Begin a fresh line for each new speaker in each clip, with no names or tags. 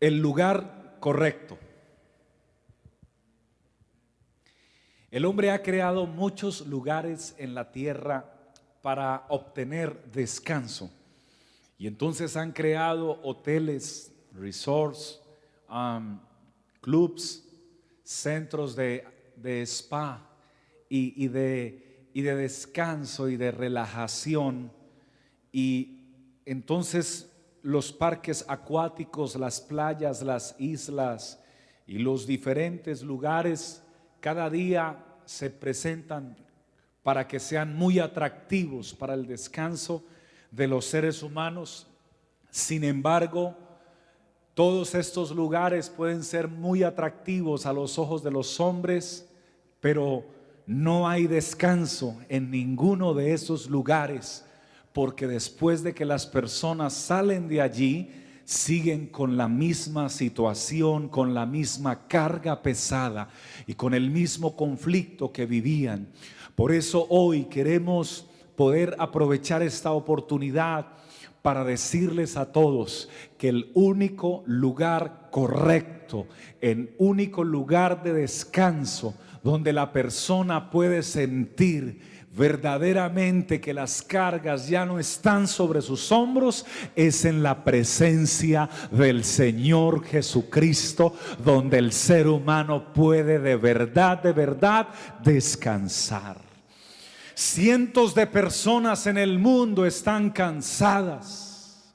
El lugar correcto. El hombre ha creado muchos lugares en la tierra para obtener descanso. Y entonces han creado hoteles, resorts, um, clubs, centros de, spa y de, y de descanso y de relajación. Y entonces los parques acuáticos, las playas, las islas y los diferentes lugares cada día se presentan para que sean muy atractivos para el descanso de los seres humanos. Sin embargo, todos estos lugares pueden ser muy atractivos a los ojos de los hombres, pero no hay descanso en ninguno de esos lugares porque después de que las personas salen de allí, siguen con la misma situación, con la misma carga pesada y con el mismo conflicto que vivían. Por eso hoy queremos poder aprovechar esta oportunidad para decirles a todos que el único lugar correcto, el único lugar de descanso donde la persona puede sentir verdaderamente que las cargas ya no están sobre sus hombros es en la presencia del Señor Jesucristo, donde el ser humano puede de verdad, de verdad descansar. Cientos de personas en el mundo están cansadas,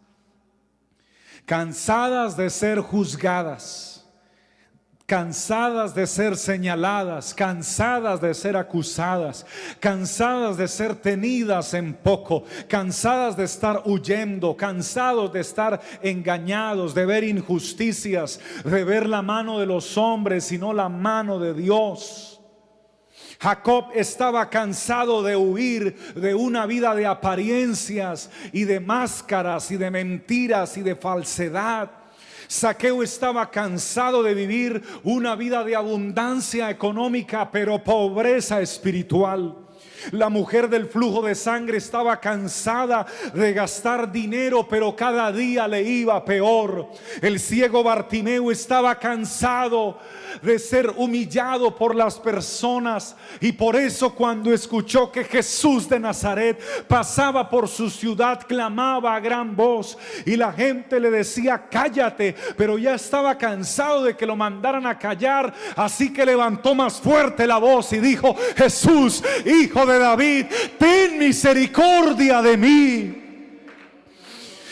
cansadas de ser juzgadas cansadas de ser señaladas, cansadas de ser acusadas, cansadas de ser tenidas en poco, cansadas de estar huyendo, cansados de estar engañados, de ver injusticias, de ver la mano de los hombres y no la mano de Dios. Jacob estaba cansado de huir de una vida de apariencias y de máscaras y de mentiras y de falsedad. Saqueo estaba cansado de vivir una vida de abundancia económica, pero pobreza espiritual. La mujer del flujo de sangre estaba cansada de gastar dinero, pero cada día le iba peor. El ciego Bartimeo estaba cansado de ser humillado por las personas. Y por eso cuando escuchó que Jesús de Nazaret pasaba por su ciudad, clamaba a gran voz. Y la gente le decía, cállate, pero ya estaba cansado de que lo mandaran a callar, así que levantó más fuerte la voz y dijo, Jesús, hijo de David, ten misericordia de mí.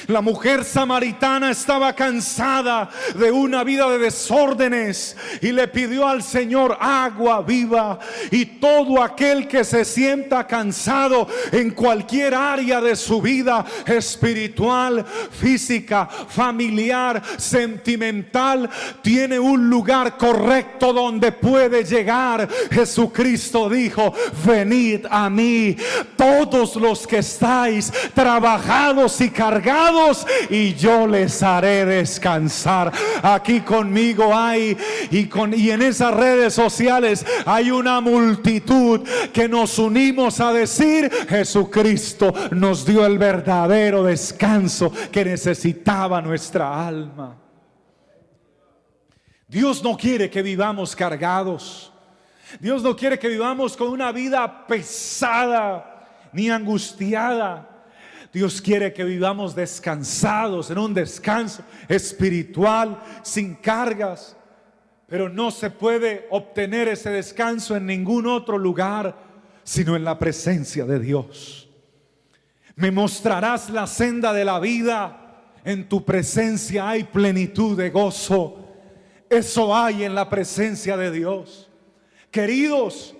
La mujer samaritana estaba cansada de una vida de desórdenes y le pidió al Señor agua viva. Y todo aquel que se sienta cansado en cualquier área de su vida espiritual, física, familiar, sentimental, tiene un lugar correcto donde puede llegar. Jesucristo dijo, venid a mí todos los que estáis trabajados y cargados y yo les haré descansar. Aquí conmigo hay y, con, y en esas redes sociales hay una multitud que nos unimos a decir Jesucristo nos dio el verdadero descanso que necesitaba nuestra alma. Dios no quiere que vivamos cargados. Dios no quiere que vivamos con una vida pesada ni angustiada. Dios quiere que vivamos descansados, en un descanso espiritual, sin cargas. Pero no se puede obtener ese descanso en ningún otro lugar, sino en la presencia de Dios. Me mostrarás la senda de la vida. En tu presencia hay plenitud de gozo. Eso hay en la presencia de Dios. Queridos,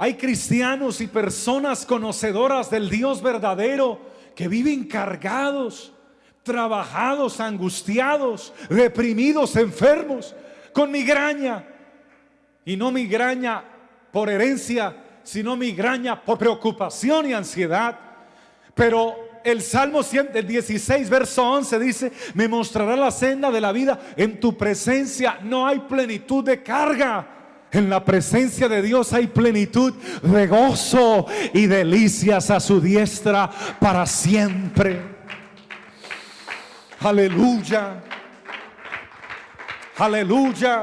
Hay cristianos y personas conocedoras del Dios verdadero que viven cargados, trabajados, angustiados, deprimidos, enfermos, con migraña. Y no migraña por herencia, sino migraña por preocupación y ansiedad. Pero el Salmo 16, verso 11 dice, me mostrará la senda de la vida. En tu presencia no hay plenitud de carga. En la presencia de Dios hay plenitud de gozo y delicias a su diestra para siempre. Aleluya. Aleluya.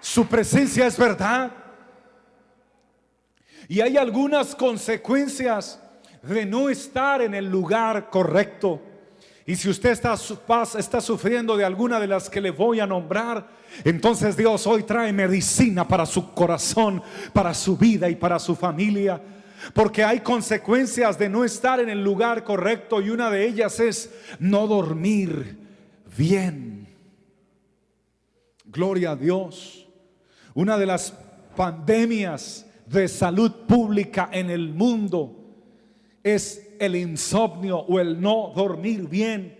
Su presencia es verdad. Y hay algunas consecuencias de no estar en el lugar correcto. Y si usted está, está sufriendo de alguna de las que le voy a nombrar, entonces Dios hoy trae medicina para su corazón, para su vida y para su familia. Porque hay consecuencias de no estar en el lugar correcto y una de ellas es no dormir bien. Gloria a Dios. Una de las pandemias de salud pública en el mundo es el insomnio o el no dormir bien.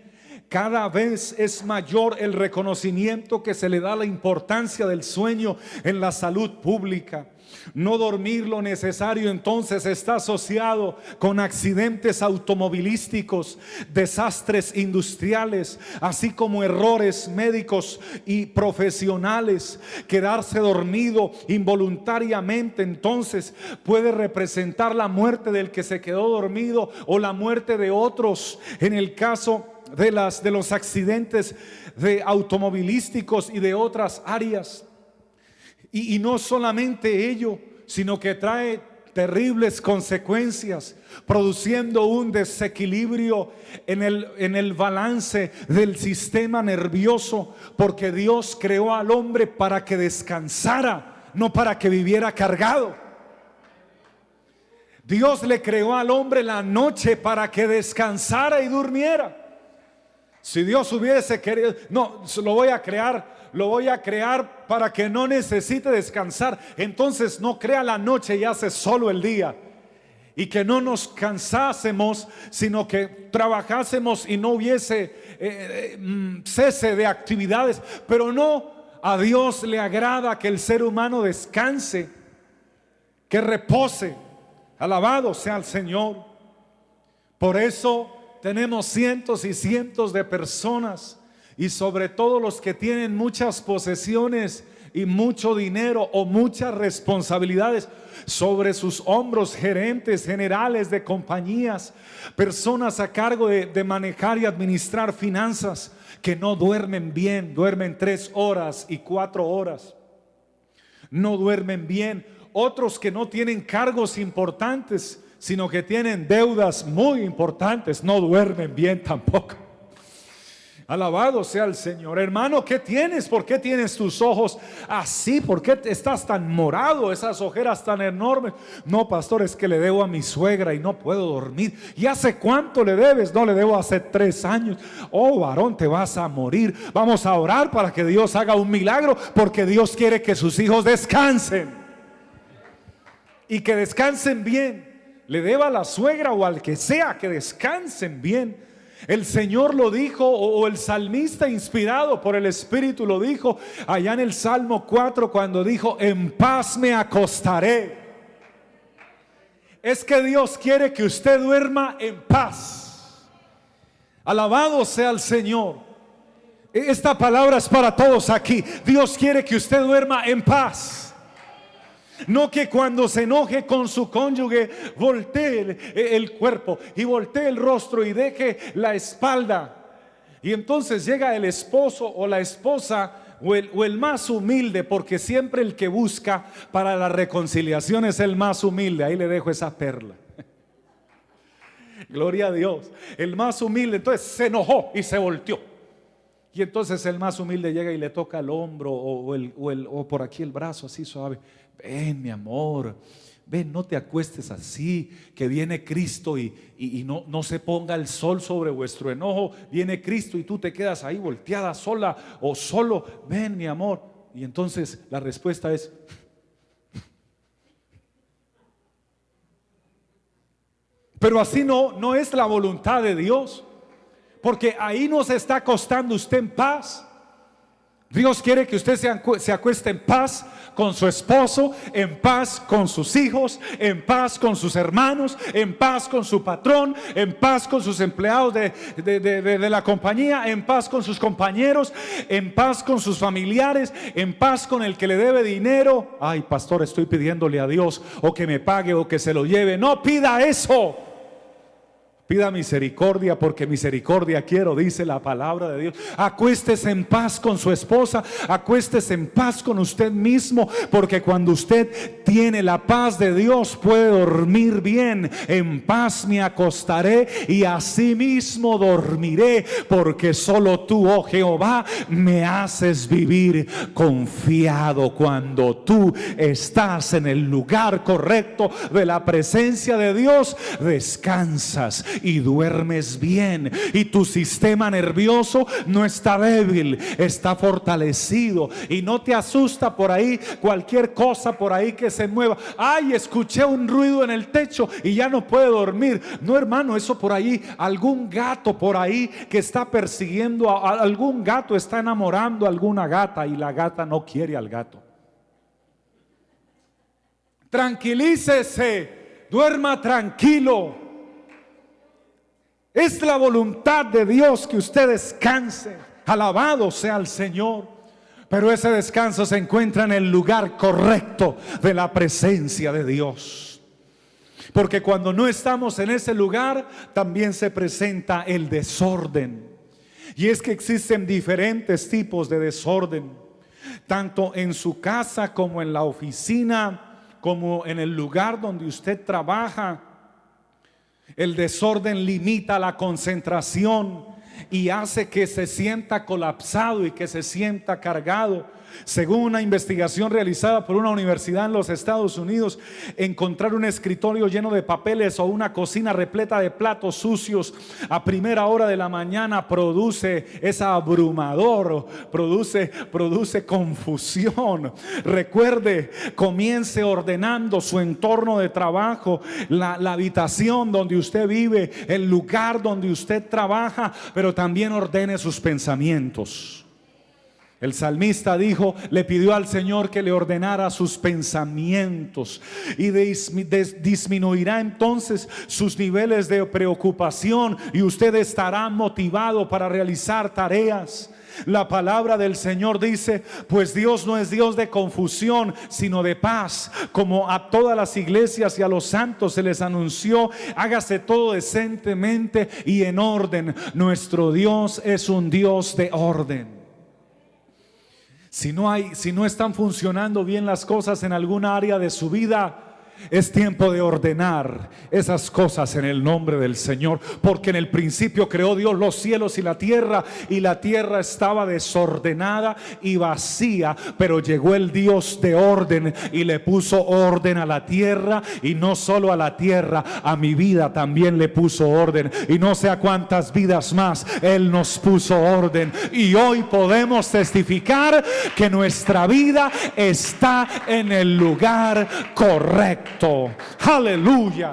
Cada vez es mayor el reconocimiento que se le da la importancia del sueño en la salud pública. No dormir lo necesario entonces está asociado con accidentes automovilísticos, desastres industriales, así como errores médicos y profesionales. Quedarse dormido involuntariamente entonces puede representar la muerte del que se quedó dormido o la muerte de otros. En el caso de, las, de los accidentes de automovilísticos y de otras áreas. Y, no solamente ello, sino que trae terribles consecuencias, produciendo un desequilibrio en el, en el balance del sistema nervioso, porque Dios creó al hombre para que descansara, no para que viviera cargado. Dios le creó al hombre la noche para que descansara y durmiera. Si Dios hubiese querido, no, lo voy a crear lo voy a crear para que no necesite descansar. Entonces no crea la noche y hace solo el día. Y que no nos cansásemos, sino que trabajásemos y no hubiese eh, eh, mm, cese de actividades. Pero no, a Dios le agrada que el ser humano descanse, que repose. Alabado sea el Señor. Por eso tenemos cientos y cientos de personas y sobre todo los que tienen muchas posesiones y mucho dinero o muchas responsabilidades sobre sus hombros, gerentes generales de compañías, personas a cargo de, manejar y administrar finanzas que no duermen bien, duermen tres horas y cuatro horas, no duermen bien, otros que no tienen cargos importantes, sino que tienen deudas muy importantes, no duermen bien tampoco. Alabado sea el Señor. Hermano, ¿qué tienes? ¿Por qué tienes tus ojos así? ¿Por qué estás tan morado? Esas ojeras tan enormes. No, pastor, es que le debo a mi suegra y no puedo dormir. ¿Y hace cuánto le debes? No, le debo hace tres años. Oh, varón, te vas a morir. Vamos a orar para que Dios haga un milagro porque Dios quiere que sus hijos descansen. Y que descansen bien. Le deba a la suegra o al que sea que descansen bien. El Señor lo dijo o el salmista inspirado por el Espíritu lo dijo allá en el Salmo 4 cuando dijo, en paz me acostaré. Es que Dios quiere que usted duerma en paz. Alabado sea el Señor. E-, esta palabra es para todos aquí. Dios quiere que usted duerma en paz. No que cuando se enoje con su cónyuge voltee el, cuerpo y voltee el rostro y deje la espalda. Y entonces llega el esposo o la esposa o el, más humilde, porque siempre el que busca para la reconciliación es el más humilde. Ahí le dejo esa perla. Gloria a Dios. El más humilde entonces se enojó y se volteó. Y entonces el más humilde llega y le toca el hombro o, o por aquí el brazo así suave ven mi amor, ven, no te acuestes así, que viene Cristo y, y, no, no se ponga el sol sobre vuestro enojo, viene Cristo y tú te quedas ahí volteada sola o solo, ven mi amor. Y entonces la respuesta es, pero así no, no es la voluntad de Dios, porque ahí nos está costando usted en paz. Dios quiere que usted se acueste en paz con su esposo, en paz con sus hijos, en paz con sus hermanos, en paz con su patrón, en paz con sus empleados de, de, la compañía, en paz con sus compañeros, en paz con sus familiares, en paz con el que le debe dinero. Ay, pastor, estoy pidiéndole a Dios o que me pague o que se lo lleve. No pida eso. Pida misericordia porque misericordia quiero, dice la palabra de Dios. Acuéstese en paz con su esposa, acuéstese en paz con usted mismo, porque cuando usted tiene la paz de Dios puede dormir bien. En paz me acostaré y así mismo dormiré, porque solo tú, oh Jehová, me haces vivir confiado cuando tú estás en el lugar correcto de la presencia de Dios. Descansas y duermes bien. Y tu sistema nervioso no está débil, está fortalecido. Y no te asusta por ahí cualquier cosa por ahí que se mueva. Ay, escuché un ruido en el techo y ya no puedo dormir. No, hermano, eso por ahí, algún gato por ahí que está persiguiendo a algún gato, está enamorando a alguna gata y la gata no quiere al gato. Tranquilícese, duerma tranquilo. Es la voluntad de Dios que usted descanse. Alabado sea el Señor. Pero ese descanso se encuentra en el lugar correcto de la presencia de Dios. Porque cuando no estamos en ese lugar, también se presenta el desorden. Y es que existen diferentes tipos de desorden, tanto en su casa como en la oficina, como en el lugar donde usted trabaja el desorden limita la concentración y hace que se sienta colapsado y que se sienta cargado. Según una investigación realizada por una universidad en los Estados Unidos, encontrar un escritorio lleno de papeles o una cocina repleta de platos sucios a primera hora de la mañana produce esa abrumador, produce, produce confusión. Recuerde, comience ordenando su entorno de trabajo, la habitación donde usted vive, el lugar donde usted trabaja, pero también ordene sus pensamientos. El salmista dijo, le pidió al Señor que le ordenara sus pensamientos y disminuirá entonces sus niveles de preocupación y usted estará motivado para realizar tareas. La palabra del Señor dice, pues Dios no es Dios de confusión, sino de paz, como a todas las iglesias y a los santos se les anunció, hágase todo decentemente y en orden. Nuestro Dios es un Dios de orden. Si no hay, si no están funcionando bien las cosas en alguna área de su vida, es tiempo de ordenar esas cosas en el nombre del Señor, porque en el principio creó Dios los cielos y la tierra, y la tierra estaba desordenada y vacía, pero llegó el Dios de orden y le puso orden a la tierra, y no solo a la tierra, a mi vida también le puso orden, y no sé a cuántas vidas más Él nos puso orden, y hoy podemos testificar que nuestra vida está en el lugar correcto. Aleluya.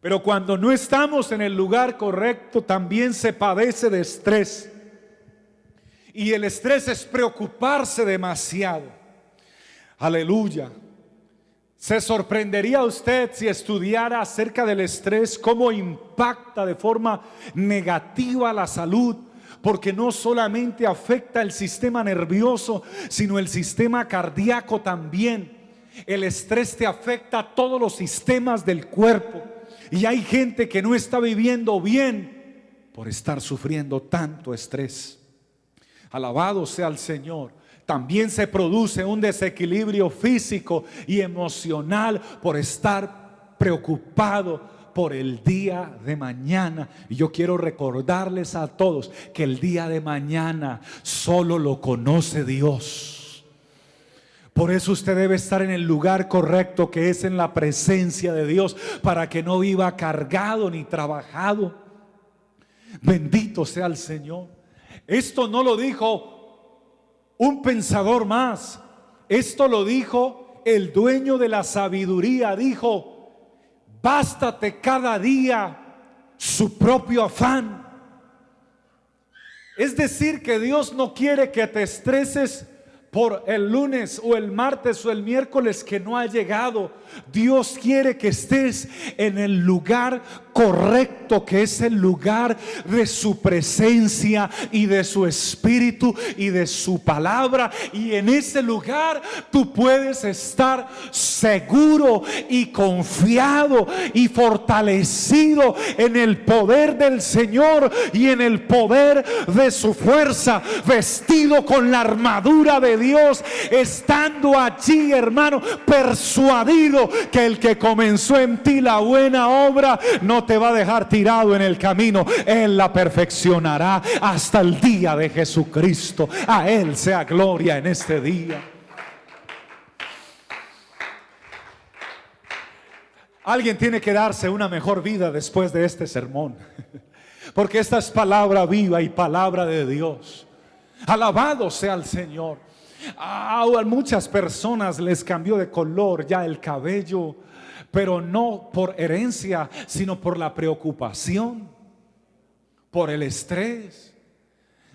Pero cuando no estamos en el lugar correcto, también se padece de estrés. Y el estrés es preocuparse demasiado. Aleluya. Se sorprendería usted si estudiara acerca del estrés, cómo impacta de forma negativa la salud porque no solamente afecta el sistema nervioso, sino el sistema cardíaco también. El estrés te afecta a todos los sistemas del cuerpo. Y hay gente que no está viviendo bien por estar sufriendo tanto estrés. Alabado sea el Señor. También se produce un desequilibrio físico y emocional por estar preocupado por el día de mañana. Y yo quiero recordarles a todos que el día de mañana solo lo conoce Dios. Por eso usted debe estar en el lugar correcto que es en la presencia de Dios para que no viva cargado ni trabajado. Bendito sea el Señor. Esto no lo dijo un pensador más. Esto lo dijo el dueño de la sabiduría dijo, bástate cada día su propio afán. Es decir, que Dios no quiere que te estreses por el lunes o el martes o el miércoles que no ha llegado. Dios quiere que estés en el lugar correcto, que es el lugar de su presencia y de su espíritu y de su palabra. Y en ese lugar tú puedes estar seguro y confiado y fortalecido en el poder del Señor y en el poder de su fuerza, vestido con la armadura de Dios, estando allí, hermano, persuadido que el que comenzó en ti la buena obra no te va a dejar tirado en el camino. Él la perfeccionará hasta el día de Jesucristo. A Él sea gloria en este día. Alguien tiene que darse una mejor vida después de este sermón. Porque esta es palabra viva y palabra de Dios. Alabado sea el Señor. A muchas personas les cambió de color ya el cabello, pero no por herencia, sino por la preocupación, por el estrés.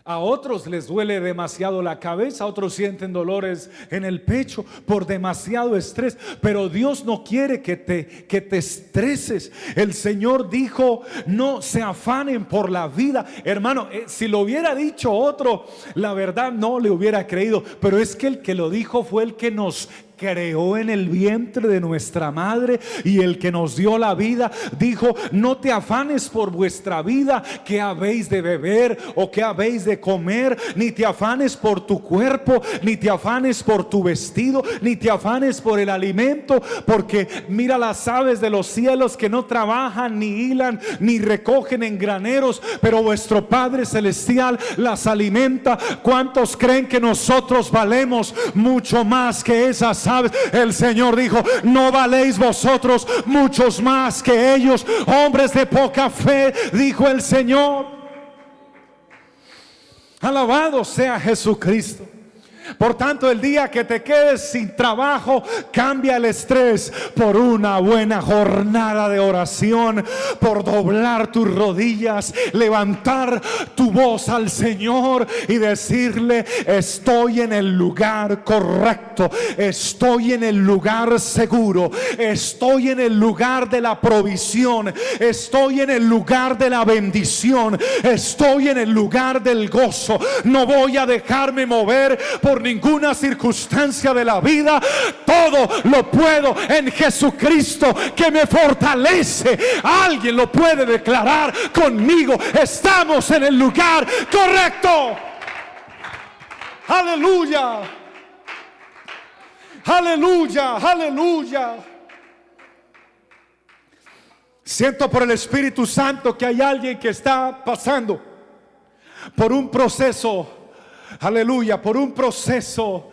A otros les duele demasiado la cabeza, a otros sienten dolores en el pecho por demasiado estrés, pero Dios no quiere que te que te estreses. El Señor dijo, "No se afanen por la vida." Hermano, eh, si lo hubiera dicho otro, la verdad no le hubiera creído, pero es que el que lo dijo fue el que nos creó en el vientre de nuestra madre y el que nos dio la vida, dijo, no te afanes por vuestra vida, que habéis de beber o que habéis de comer, ni te afanes por tu cuerpo, ni te afanes por tu vestido, ni te afanes por el alimento, porque mira las aves de los cielos que no trabajan, ni hilan, ni recogen en graneros, pero vuestro Padre Celestial las alimenta. ¿Cuántos creen que nosotros valemos mucho más que esas el Señor dijo, no valéis vosotros muchos más que ellos, hombres de poca fe, dijo el Señor. Alabado sea Jesucristo. Por tanto, el día que te quedes sin trabajo, cambia el estrés por una buena jornada de oración, por doblar tus rodillas, levantar tu voz al Señor y decirle, estoy en el lugar correcto, estoy en el lugar seguro, estoy en el lugar de la provisión, estoy en el lugar de la bendición, estoy en el lugar del gozo. No voy a dejarme mover por ninguna circunstancia de la vida. Todo lo puedo en Jesucristo que me fortalece. Alguien lo puede declarar conmigo. Estamos en el lugar correcto. Aleluya. Aleluya, aleluya. Siento por el Espíritu Santo que hay alguien que está pasando por un proceso aleluya, por un proceso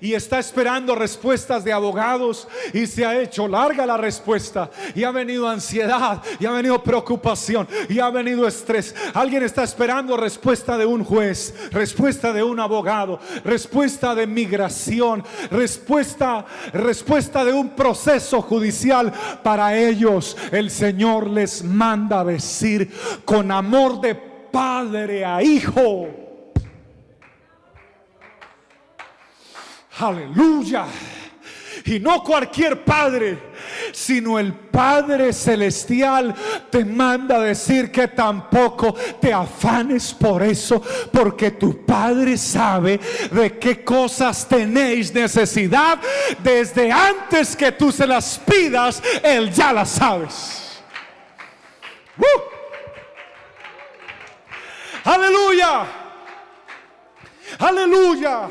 y está esperando respuestas de abogados y se ha hecho larga la respuesta y ha venido ansiedad y ha venido preocupación y ha venido estrés. Alguien está esperando respuesta de un juez, respuesta de un abogado, respuesta de migración, respuesta respuesta de un proceso judicial para ellos. El Señor les manda decir con amor de padre a hijo Aleluya. Y no cualquier padre, sino el Padre Celestial te manda a decir que tampoco te afanes por eso, porque tu Padre sabe de qué cosas tenéis necesidad desde antes que tú se las pidas, Él ya las sabes. Aleluya. Aleluya.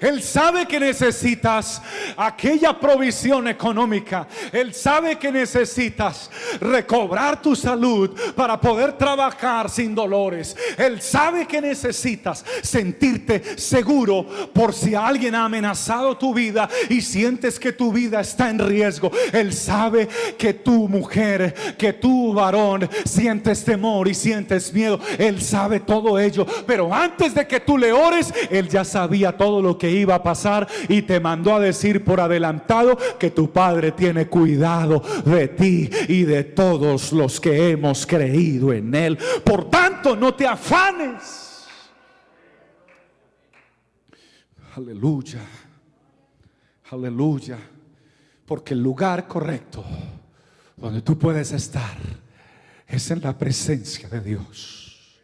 Él sabe que necesitas aquella provisión económica. Él sabe que necesitas recobrar tu salud para poder trabajar sin dolores. Él sabe que necesitas sentirte seguro por si alguien ha amenazado tu vida y sientes que tu vida está en riesgo. Él sabe que tu mujer, que tu varón sientes temor y sientes miedo. Él sabe todo ello. Pero antes de que tú le ores, Él ya sabía todo lo que iba a pasar y te mandó a decir por adelantado que tu Padre tiene cuidado de ti y de todos los que hemos creído en Él. Por tanto, no te afanes. Aleluya. Aleluya. Porque el lugar correcto donde tú puedes estar es en la presencia de Dios.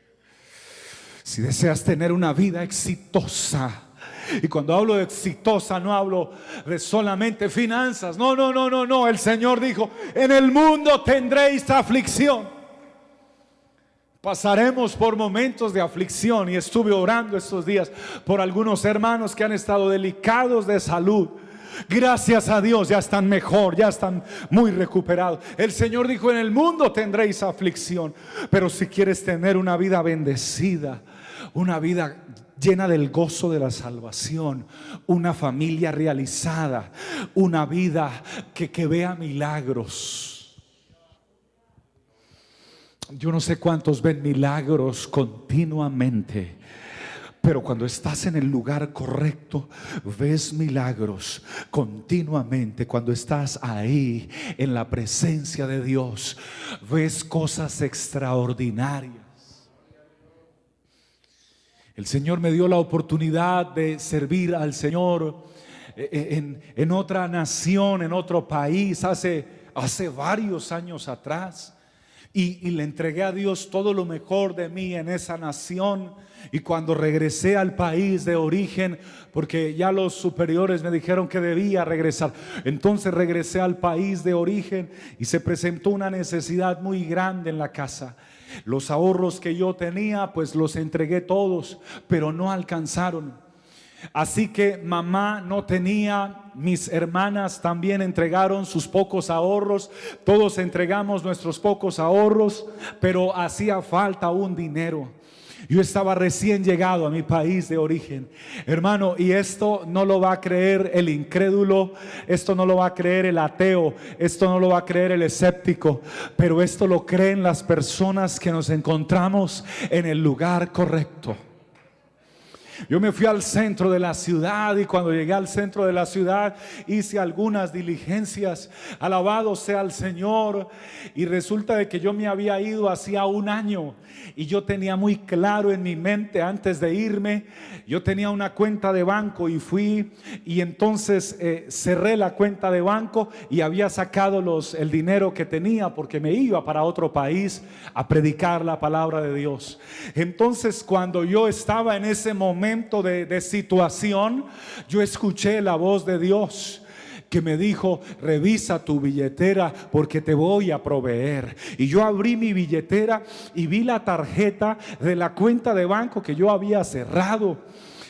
Si deseas tener una vida exitosa, y cuando hablo de exitosa no hablo de solamente finanzas, no, no, no, no, no, el Señor dijo, en el mundo tendréis aflicción. Pasaremos por momentos de aflicción y estuve orando estos días por algunos hermanos que han estado delicados de salud Gracias a Dios, ya están mejor, ya están muy recuperados. El Señor dijo, en el mundo tendréis aflicción, pero si quieres tener una vida bendecida, una vida llena del gozo de la salvación, una familia realizada, una vida que, vea milagros. Yo no sé cuántos ven milagros continuamente pero cuando estás en el lugar correcto, ves milagros continuamente. Cuando estás ahí en la presencia de Dios, ves cosas extraordinarias. El Señor me dio la oportunidad de servir al Señor eh, eh, en, otra nación, en otro país, hace, hace varios años atrás. y, le entregué a Dios todo lo mejor de mí en esa nación y cuando regresé al país de origen, porque ya los superiores me dijeron que debía regresar, entonces regresé al país de origen y se presentó una necesidad muy grande en la casa. Los ahorros que yo tenía, pues los entregué todos, pero no alcanzaron. Así que mamá no tenía, mis hermanas también entregaron sus pocos ahorros, todos entregamos nuestros pocos ahorros, pero hacía falta un dinero. Yo estaba recién llegado a mi país de origen. Hermano, y esto no lo va a creer el incrédulo, esto no lo va a creer el ateo, esto no lo va a creer el escéptico, pero esto lo creen las personas que nos encontramos en el lugar correcto. Yo me fui al centro de la ciudad y cuando llegué al centro de la ciudad hice algunas diligencias. Alabado sea el Señor. Y resulta de que yo me había ido hacía un año y yo tenía muy claro en mi mente antes de irme, yo tenía una cuenta de banco y fui y entonces eh, cerré la cuenta de banco y había sacado los, el dinero que tenía porque me iba para otro país a predicar la palabra de Dios. Entonces cuando yo estaba en ese momento, de, situación, yo escuché la voz de Dios que me dijo, revisa tu billetera porque te voy a proveer. Y yo abrí mi billetera y vi la tarjeta de la cuenta de banco que yo había cerrado.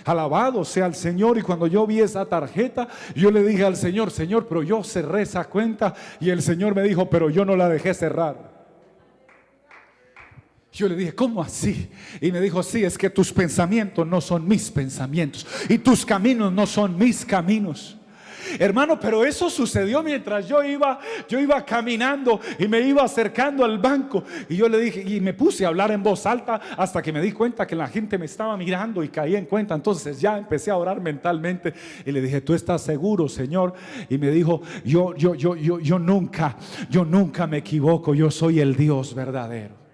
Alabado sea el Señor. Y cuando yo vi esa tarjeta, yo le dije al Señor, Señor, pero yo cerré esa cuenta. Y el Señor me dijo, pero yo no la dejé cerrar. Yo le dije, ¿cómo así? Y me dijo, sí, es que tus pensamientos no son mis pensamientos y tus caminos no son mis caminos. Hermano, pero eso sucedió mientras yo iba, yo iba caminando y me iba acercando al banco y yo le dije y me puse a hablar en voz alta hasta que me di cuenta que la gente me estaba mirando y caí en cuenta. Entonces ya empecé a orar mentalmente y le dije, "¿Tú estás seguro, Señor?" Y me dijo, "Yo yo yo yo yo nunca, yo nunca me equivoco, yo soy el Dios verdadero."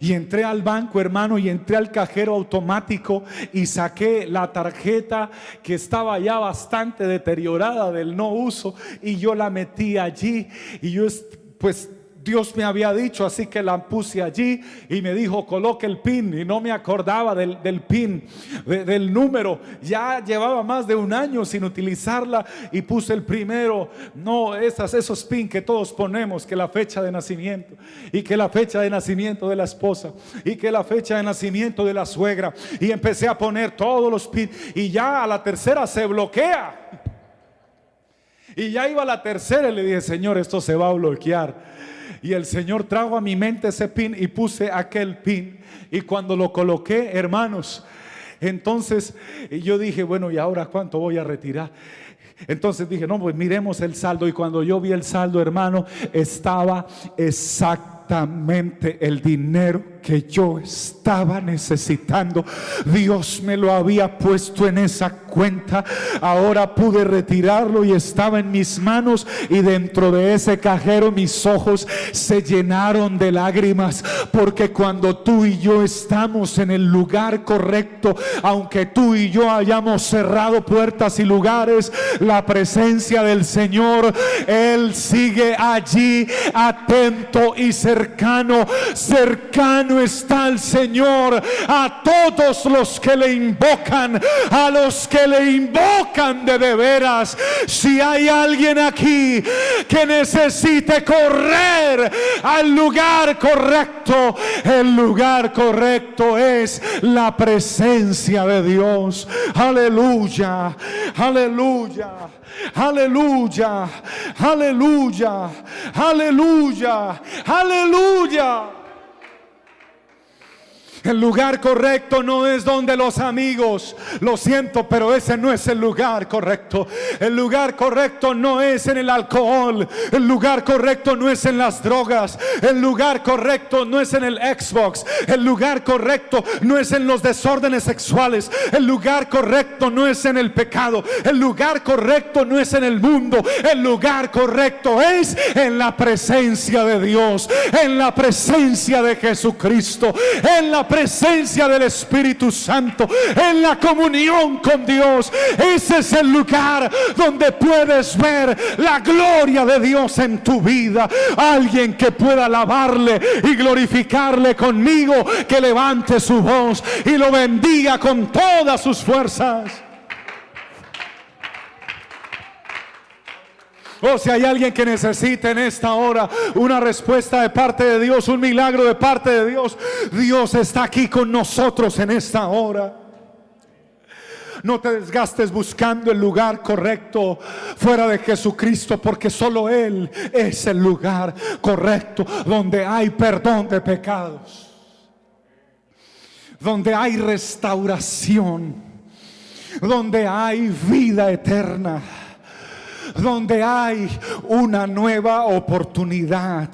Y entré al banco, hermano, y entré al cajero automático y saqué la tarjeta que estaba ya bastante deteriorada del no uso y yo la metí allí y yo pues Dios me había dicho, así que la puse allí y me dijo, coloque el pin y no me acordaba del, pin, del número. Ya llevaba más de un año sin utilizarla y puse el primero, no esas, esos pin que todos ponemos, que la fecha de nacimiento y que la fecha de nacimiento de la esposa y que la fecha de nacimiento de la suegra. Y empecé a poner todos los pin y ya a la tercera se bloquea. Y ya iba la tercera y le dije, Señor, esto se va a bloquear. Y el Señor trajo a mi mente ese pin y puse aquel pin. Y cuando lo coloqué, hermanos, entonces yo dije, bueno, ¿y ahora cuánto voy a retirar? Entonces dije, no, pues miremos el saldo. Y cuando yo vi el saldo, hermano, estaba exactamente el dinero que yo estaba necesitando. Dios me lo había puesto en esa cuenta. Ahora pude retirarlo y estaba en mis manos y dentro de ese cajero mis ojos se llenaron de lágrimas porque cuando tú y yo estamos en el lugar correcto, aunque tú y yo hayamos cerrado puertas y lugares, la presencia del Señor, Él sigue allí atento y cercano, cercano está el Señor a todos los que le invocan, a los que le invocan de de veras. Si hay alguien aquí que necesite correr al lugar correcto, el lugar correcto es la presencia de Dios. Aleluya, aleluya. Aleluya, aleluya, aleluya, aleluya. El lugar correcto no es donde los amigos, lo siento, pero ese no es el lugar correcto. El lugar correcto no es en el alcohol. El lugar correcto no es en las drogas. El lugar correcto no es en el Xbox. El lugar correcto no es en los desórdenes sexuales. El lugar correcto no es en el pecado. El lugar correcto no es en el mundo. El lugar correcto es en la presencia de Dios, en la presencia de Jesucristo, en la presencia del Espíritu Santo, en la comunión con Dios. Ese es el lugar donde puedes ver la gloria de Dios en tu vida. Alguien que pueda alabarle y glorificarle conmigo, que levante su voz y lo bendiga con todas sus fuerzas. O si hay alguien que necesite en esta hora una respuesta de parte de Dios, un milagro de parte de Dios, Dios está aquí con nosotros en esta hora. No te desgastes buscando el lugar correcto fuera de Jesucristo, porque solo Él es el lugar correcto donde hay perdón de pecados, donde hay restauración, donde hay vida eterna donde hay una nueva oportunidad.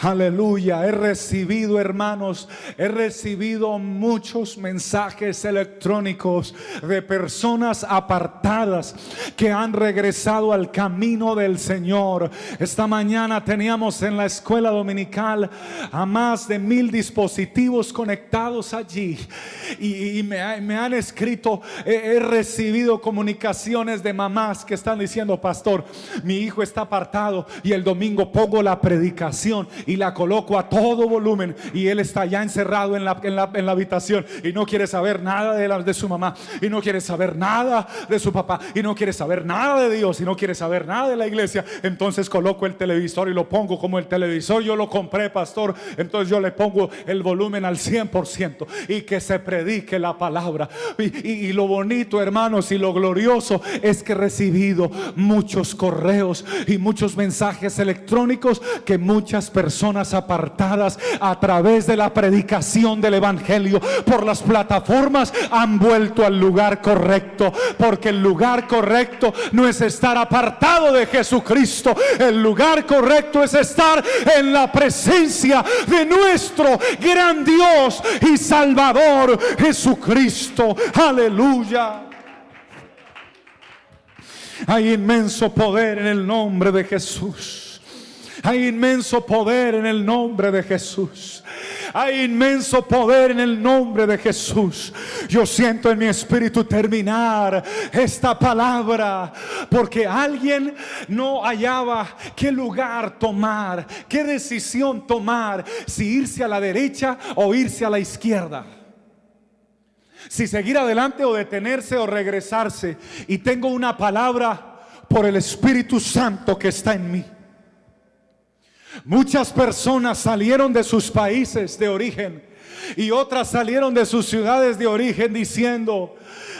Aleluya. He recibido, hermanos, he recibido muchos mensajes electrónicos de personas apartadas que han regresado al camino del Señor. Esta mañana teníamos en la escuela dominical a más de mil dispositivos conectados allí y, me, han escrito, he recibido comunicaciones de mamás que están diciendo, pastor, mi hijo está apartado y el domingo pongo la predicación y la coloco a todo volumen y él está ya encerrado en la, en la, habitación y no quiere saber nada de, la, de su mamá y no quiere saber nada de su papá y no quiere saber nada de Dios y no quiere saber nada de la iglesia. Entonces coloco el televisor y lo pongo como el televisor. Yo lo compré, pastor. Entonces yo le pongo el volumen al 100% y que se predique la palabra. Y, y lo bonito, hermanos, y lo glorioso es que he recibido mucho correos y muchos mensajes electrónicos que muchas personas apartadas a través de la predicación del Evangelio por las plataformas han vuelto al lugar correcto. Porque el lugar correcto no es estar apartado de Jesucristo. El lugar correcto es estar en la presencia de nuestro gran Dios y Salvador Jesucristo. Aleluya. Hay inmenso poder en el nombre de Jesús. Hay inmenso poder en el nombre de Jesús. Hay inmenso poder en el nombre de Jesús. Yo siento en mi espíritu terminar esta palabra porque alguien no hallaba qué lugar tomar, qué decisión tomar, si irse a la derecha o irse a la izquierda si seguir adelante o detenerse o regresarse. Y tengo una palabra por el Espíritu Santo que está en mí. Muchas personas salieron de sus países de origen y otras salieron de sus ciudades de origen diciendo,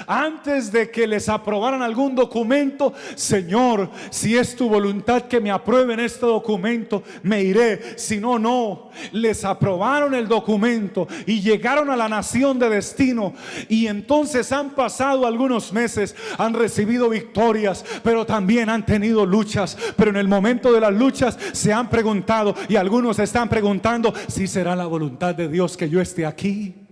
antes de que les aprobaran algún documento, Señor, si es tu voluntad que me aprueben este documento, me iré, si no, no. Les aprobaron el documento y llegaron a la nación de destino y entonces han pasado algunos meses, han recibido victorias, pero también han tenido luchas, pero en el momento de las luchas se han preguntado y algunos están preguntando si será la voluntad de Dios que yo esté aquí.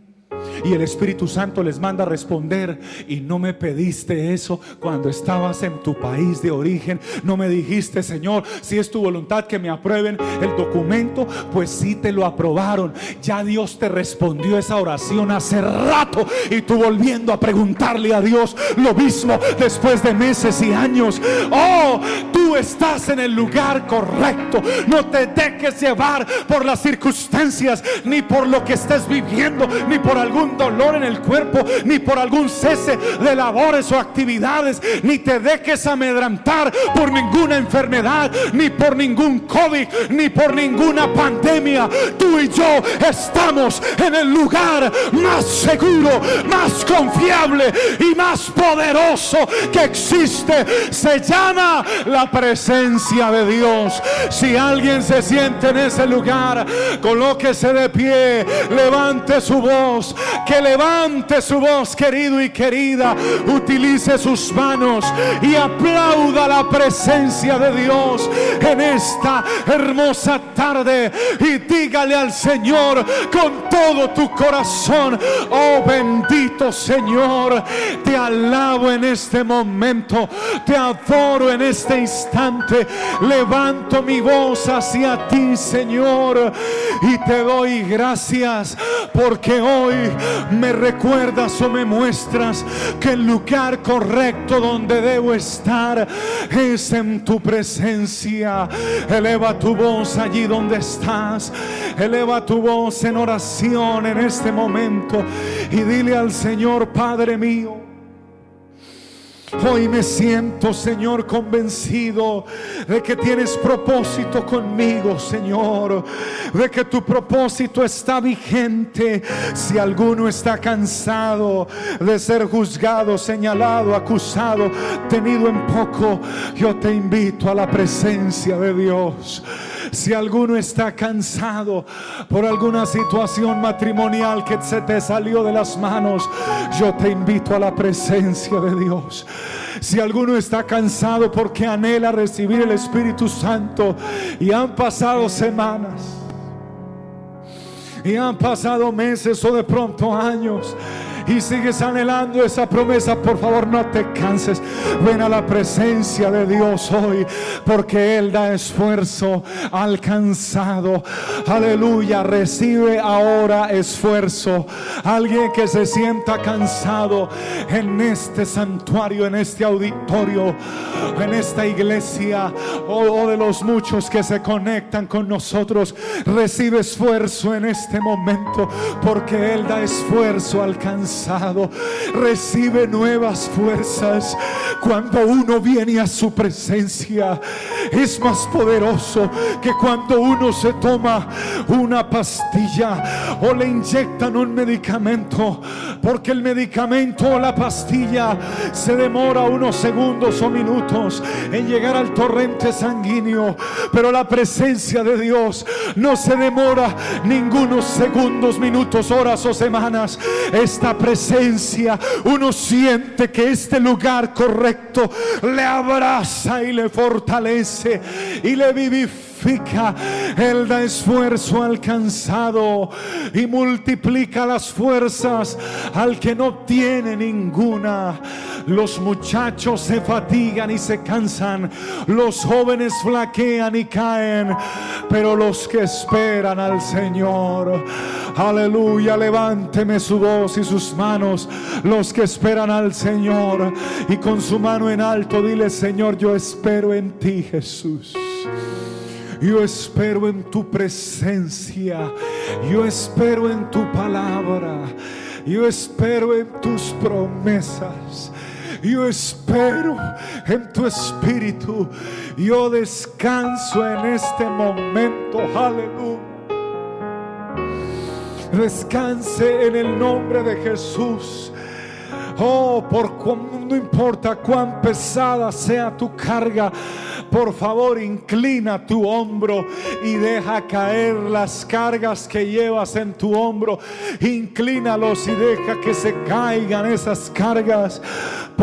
Y el Espíritu Santo les manda a responder, y no me pediste eso cuando estabas en tu país de origen. No me dijiste, Señor, si es tu voluntad que me aprueben el documento, pues sí te lo aprobaron. Ya Dios te respondió esa oración hace rato y tú volviendo a preguntarle a Dios lo mismo después de meses y años. Oh, tú estás en el lugar correcto. No te dejes llevar por las circunstancias, ni por lo que estés viviendo, ni por algún dolor en el cuerpo, ni por algún cese de labores o actividades, ni te dejes amedrantar por ninguna enfermedad, ni por ningún COVID, ni por ninguna pandemia. Tú y yo estamos en el lugar más seguro, más confiable y más poderoso que existe. Se llama la presencia de Dios. Si alguien se siente en ese lugar, colóquese de pie, levante su voz que levante su voz, querido y querida, utilice sus manos y aplauda la presencia de Dios en esta hermosa tarde. Y dígale al Señor con todo tu corazón, oh bendito Señor, te alabo en este momento, te adoro en este instante, levanto mi voz hacia ti, Señor, y te doy gracias porque hoy me recuerdas o me muestras que el lugar correcto donde debo estar es en tu presencia. Eleva tu voz allí donde estás. Eleva tu voz en oración en este momento y dile al Señor, Padre mío. Hoy me siento, Señor, convencido de que tienes propósito conmigo, Señor. De que tu propósito está vigente. Si alguno está cansado de ser juzgado, señalado, acusado, tenido en poco, yo te invito a la presencia de Dios. Si alguno está cansado por alguna situación matrimonial que se te salió de las manos, yo te invito a la presencia de Dios. Si alguno está cansado porque anhela recibir el Espíritu Santo y han pasado semanas y han pasado meses o de pronto años y sigues anhelando esa promesa, por favor no te canses. Ven a la presencia de Dios hoy, porque Él da esfuerzo alcanzado. Aleluya, recibe ahora esfuerzo. Alguien que se sienta cansado en este santuario, en este auditorio, en esta iglesia, o, de los muchos que se conectan con nosotros, recibe esfuerzo en este momento, porque Él da esfuerzo alcanzado recibe nuevas fuerzas. Cuando uno viene a su presencia, es más poderoso que cuando uno se toma una pastilla o le inyectan un medicamento, porque el medicamento o la pastilla se demora unos segundos o minutos en llegar al torrente sanguíneo, pero la presencia de Dios no se demora ningunos segundos, minutos, horas o semanas. Esta presencia, uno siente que este lugar correcto le abraza y le fortalece y le vivifica él da esfuerzo alcanzado y multiplica las fuerzas al que no tiene ninguna. Los muchachos se fatigan y se cansan. Los jóvenes flaquean y caen. Pero los que esperan al Señor, aleluya, levánteme su voz y sus manos. Los que esperan al Señor y con su mano en alto, dile Señor, yo espero en ti Jesús. Yo espero en tu presencia. Yo espero en tu palabra. Yo espero en tus promesas. Yo espero en tu espíritu. Yo descanso en este momento. Aleluya. Descanse en el nombre de Jesús. Oh, por no importa cuán pesada sea tu carga, por favor inclina tu hombro y deja caer las cargas que llevas en tu hombro. Inclínalos y deja que se caigan esas cargas.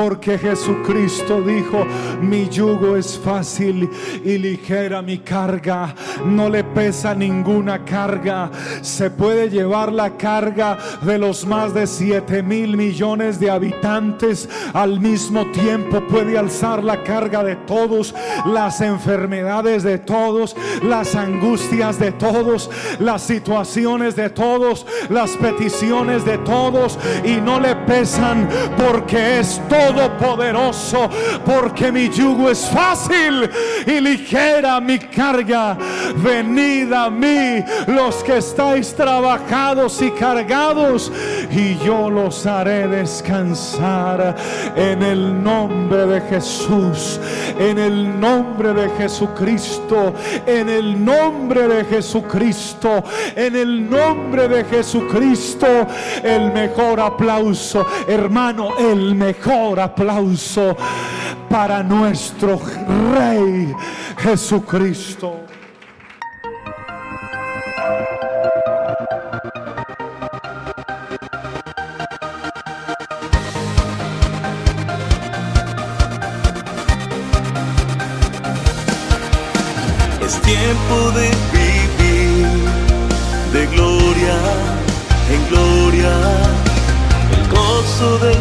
Porque Jesucristo dijo, mi yugo es fácil y ligera mi carga. No le pesa ninguna carga. Se puede llevar la carga de los más de 7 mil millones de habitantes al mismo tiempo. Puede alzar la carga de todos las enfermedades de todos, las angustias de todos, las situaciones de todos, las peticiones de todos y no le pesan porque es todopoderoso, porque mi yugo es fácil y ligera mi carga. Venid a mí los que estáis trabajados y cargados y yo los haré descansar en el nombre de Jesús, en el nombre de Jesucristo, en el nombre de Jesucristo, en el nombre de Jesucristo, el mejor aplauso, hermano, el mejor aplauso para nuestro Rey Jesucristo.
tiempo de vivir de gloria en gloria, el gozo del